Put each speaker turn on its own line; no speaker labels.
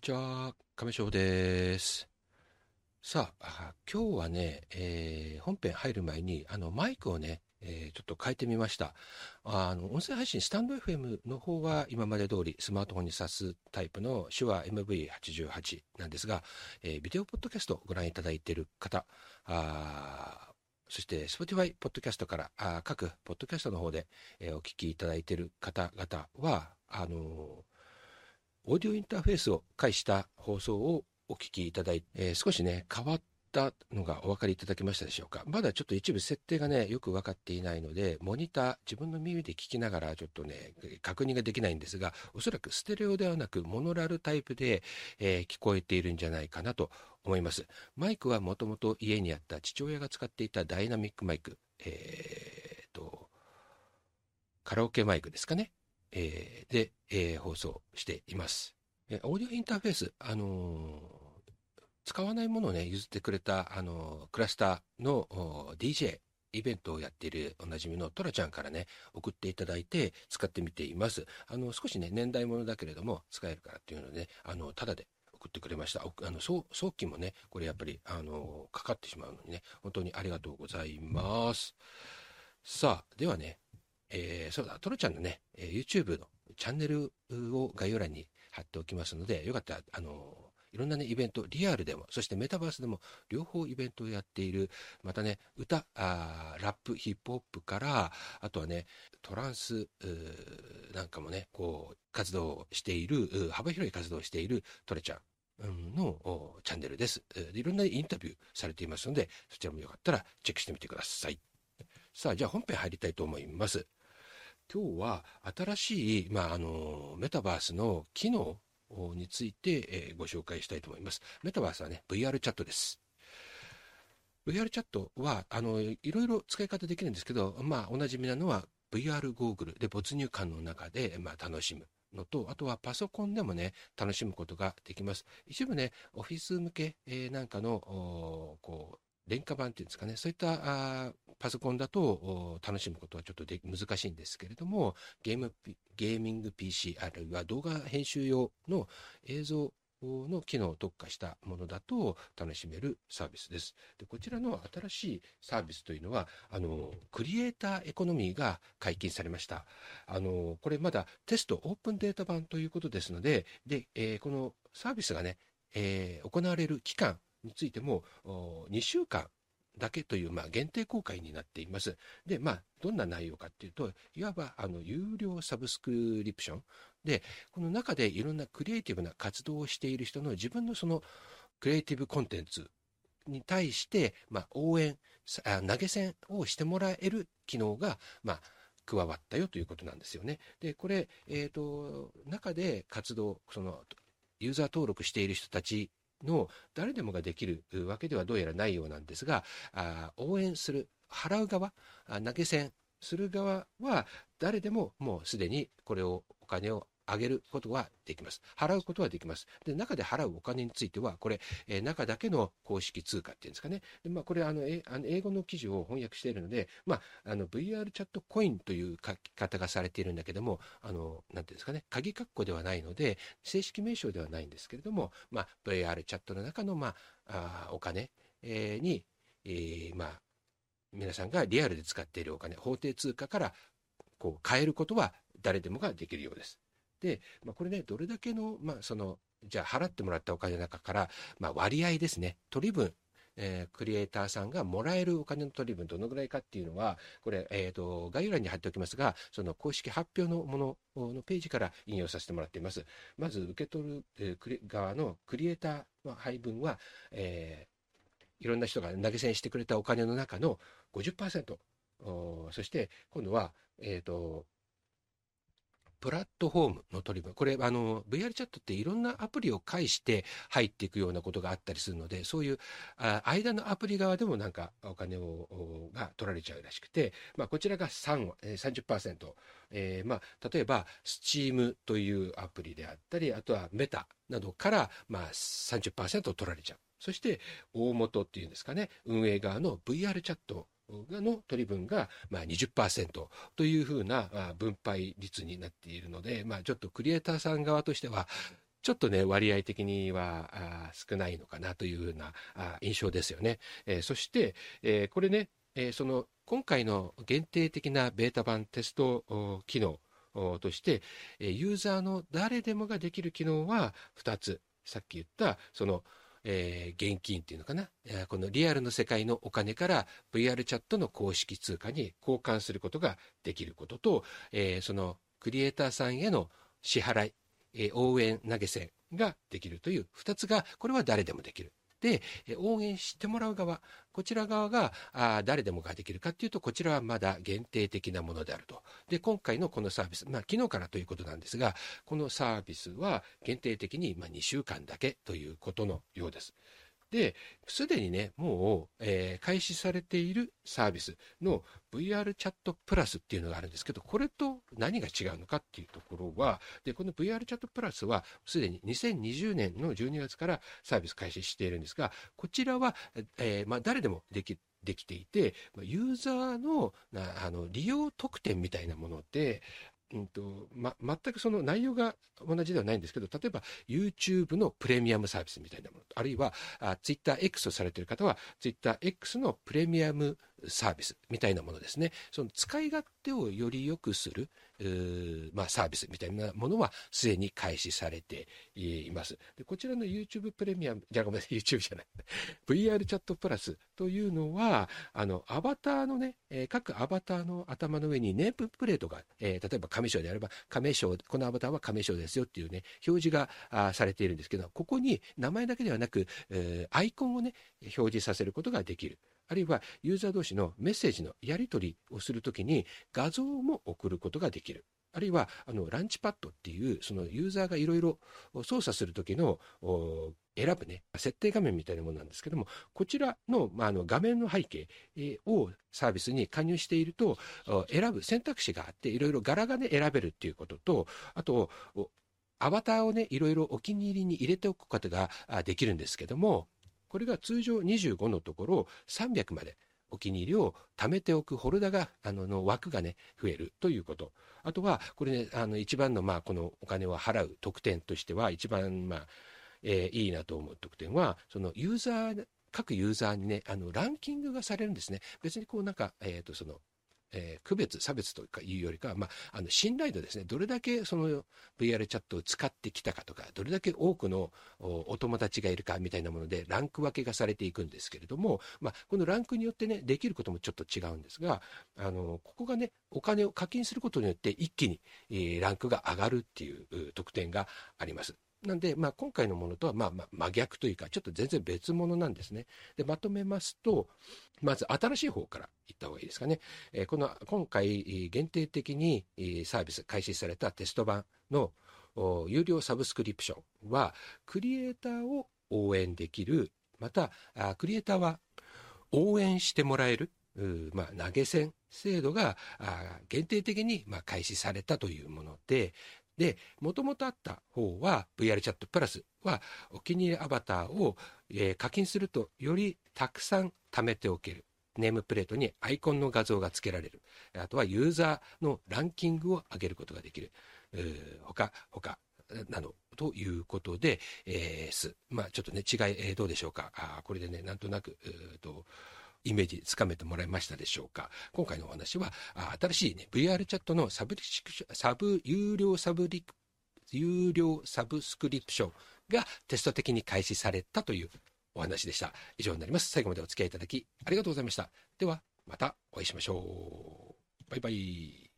にちは、亀翔です。さあ、今日はね、えー、本編入る前に、あの、マイクをね、えー、ちょっと変えてみました。あの、音声配信、スタンド FM の方は今まで通りスマートフォンに挿すタイプの手話 MV88 なんですが、えー、ビデオポッドキャストをご覧いただいている方、あそして Spotify ポッドキャストからあ各ポッドキャストの方で、えー、お聞きいただいている方々は、あのオーディオインターフェースを介した放送をお聞きいただいて、えー、少しね、変わったのがお分かりいただけましたでしょうか。まだちょっと一部設定がね、よく分かっていないので、モニター、自分の耳で聞きながらちょっとね、確認ができないんですが、おそらくステレオではなく、モノラルタイプで、えー、聞こえているんじゃないかなと思います。マイクはもともと家にあった父親が使っていたダイナミックマイク、えー、と、カラオケマイクですかね。えー、で、えー、放送しています。えオーディオインターフェース、あのー、使わないものをね、譲ってくれた、あのクラスターのー DJ、イベントをやっているおなじみのトラちゃんからね、送っていただいて使ってみています。あの、少しね、年代物だけれども使えるからっていうので、ね、あの、ただで送ってくれました。あの、送金もね、これやっぱり、あの、かかってしまうのにね、本当にありがとうございます。さあ、ではね、えー、そうだ、トロちゃんのね、えー、YouTube のチャンネルを概要欄に貼っておきますので、よかったら、あのいろんなね、イベント、リアルでも、そしてメタバースでも、両方イベントをやっている、またね、歌、あラップ、ヒップホップから、あとはね、トランス、なんかもね、こう、活動している、幅広い活動をしているトレちゃんのチャンネルです。いろんなインタビューされていますので、そちらもよかったらチェックしてみてください。さあ、じゃあ本編入りたいと思います。今日は新しい、まあ、あのメタバースの機能について、え、ご紹介したいと思います。メタバースはね、VR チャットです。VR チャットはあのいろいろ使い方できるんですけど、まあ、おなじみなのは VR ゴーグルで没入感の中で、まあ、楽しむ。のと、あとはパソコンでもね、楽しむことができます。一部ね、オフィス向け、え、なんかの、こう、廉価版っていうんですかね、そういったあパソコンだと楽しむことはちょっとで難しいんですけれども、ゲーム、ゲーミング PC あるいは動画編集用の映像の機能を特化したものだと楽しめるサービスです。でこちらの新しいサービスというのは、あの、クリエイターエコノミーが解禁されました。あの、これまだテストオープンデータ版ということですので、で、えー、このサービスがね、えー、行われる期間、についても2週間だけという、まあ、限定公開になっています。で、まあ、どんな内容かっていうと、いわば、あの、有料サブスクリプション。で、この中でいろんなクリエイティブな活動をしている人の自分のそのクリエイティブコンテンツに対して、まあ、応援、投げ銭をしてもらえる機能が、まあ、加わったよということなんですよね。で、これ、えっ、ー、と、中で活動、その、ユーザー登録している人たちの誰でもができるわけではどうやらないようなんですが、あ応援する、払う側、投げ銭する側は誰でももうすでにこれをお金を上げることはできます。払うことはできます。で、中で払うお金については、これ、えー、中だけの公式通貨っていうんですかね。で、まあ、これ、あの、えあの英語の記事を翻訳しているので、まあ、あの、VR チャットコインという書き方がされているんだけども、あの、なんていうんですかね、鍵括弧ではないので、正式名称ではないんですけれども、まあ、VR チャットの中の、まあ、あお金、えー、に、えー、まあ、皆さんがリアルで使っているお金、法定通貨からこう変えることは誰でもができるようです。で、まあ、これね、どれだけの、まあ、その、じゃあ払ってもらったお金の中から、まあ、割合ですね、取り分、えー、クリエイターさんがもらえるお金の取り分どのぐらいかっていうのは、これ、えっ、ー、と、概要欄に貼っておきますが、その公式発表のもののページから引用させてもらっています。まず、受け取る、えー、側のクリエイターの配分は、えー、いろんな人が投げ銭してくれたお金の中の50%、そして、今度は、えっ、ー、と、プラットフォームの取り分。これ、あの、VR チャットっていろんなアプリを介して入っていくようなことがあったりするので、そういう、あ間のアプリ側でもなんかお金を、が取られちゃうらしくて、まあ、こちらが3、30%。えー、まあ、例えば、Steam というアプリであったり、あとはメタなどから、まあ30%取られちゃう。そして、大元っていうんですかね、運営側の VR チャットの取り分がまあ20%というふうな分配率になっているので、まあ、ちょっとクリエイターさん側としては、ちょっとね、割合的には少ないのかなというふうな印象ですよね。えー、そして、えー、これね、えー、その今回の限定的なベータ版テスト機能として、ユーザーの誰でもができる機能は2つ。さっき言った、その、えー、現金っていうのかな、このリアルの世界のお金から VR チャットの公式通貨に交換することができることと、えー、そのクリエイターさんへの支払い、えー、応援投げ銭ができるという2つが、これは誰でもできる。で、応援してもらう側、こちら側があ誰でもができるかというと、こちらはまだ限定的なものであると。で、今回のこのサービス、まあ、昨日からということなんですが、このサービスは限定的にまあ2週間だけということのようです。で、すでにね、もう、えー、開始されているサービスの VR チャットプラスっていうのがあるんですけど、これと何が違うのかっていうところは、で、この VR チャットプラスは、すでに2020年の12月からサービス開始しているんですが、こちらは、えー、まあ、誰でもできできていて、ユーザーのあの利用特典みたいなもので、うんとま、全くその内容が同じではないんですけど、例えば YouTube のプレミアムサービスみたいなもの、あるいはあ TwitterX をされている方は TwitterX のプレミアムサービスみたいなものですね。その使い勝手をより良くする、まあ、サービスみたいなものはすでに開始されています。でこちらの YouTube プレミアム、じゃごめんなさい、YouTube じゃない。VR チャットプラスというのは、あの、アバターのね、え、各アバターの頭の上にネームプレートが、えー、例えば亀章であれば、亀章、このアバターは亀章ですよっていうね、表示があされているんですけど、ここに名前だけではなく、えー、アイコンをね、表示させることができる。あるいはユーザー同士のメッセージのやり取りをするときに画像も送ることができる。あるいはあのランチパッドっていうそのユーザーがいろいろ操作するときの選ぶね、設定画面みたいなものなんですけども、こちらの,、まあ、あの画面の背景をサービスに加入していると、選ぶ選択肢があって、いろいろ柄がね、選べるっていうことと、あと、アバターをね、いろいろお気に入りに入れておくことができるんですけども、これが通常25のところを300までお気に入りを貯めておくホルダーが、あの、の枠がね、増えるということ。あとは、これね、あの、一番の、まあ、このお金を払う特典としては、一番、まあ、えー、いいなと思う特典は、そのユーザー、各ユーザーにね、あの、ランキングがされるんですね。別にこうなんか、えっ、ー、と、その、えー、区別、差別というよりかは、まあ、あの信頼度ですね、どれだけその VR チャットを使ってきたかとか、どれだけ多くのお友達がいるかみたいなもので、ランク分けがされていくんですけれども、まあ、このランクによってね、できることもちょっと違うんですが、あのここがね、お金を課金することによって一気に、えー、ランクが上がるっていう特典があります。なんで、まあ、今回のものとはまあまあ真逆というか、ちょっと全然別物なんですね。で、まとめますと、まず新しい方からいった方がいいですかね。えー、この今回限定的にサービス開始されたテスト版の有料サブスクリプションは、クリエイターを応援できる、また、クリエイターは応援してもらえる、まあ、投げ銭制度が限定的にまあ開始されたというもので、で、もともとあった方は VR チャットプラスはお気に入りアバターを、え、課金するとよりたくさん貯めておける。ネームプレートにアイコンの画像が付けられる。あとはユーザーのランキングを上げることができる。他、他、などということで、えー、す。まあちょっとね、違い、えー、どうでしょうか。あこれでね、なんとなく、えーとイメージつかめてもらえましたでしょうか？今回のお話は、新しいね、VR チャットのサブリシクシサブ、有料サブリ、有料サブスクリプションがテスト的に開始されたというお話でした。以上になります。最後までお付き合いいただきありがとうございました。では、またお会いしましょう。バイバイ。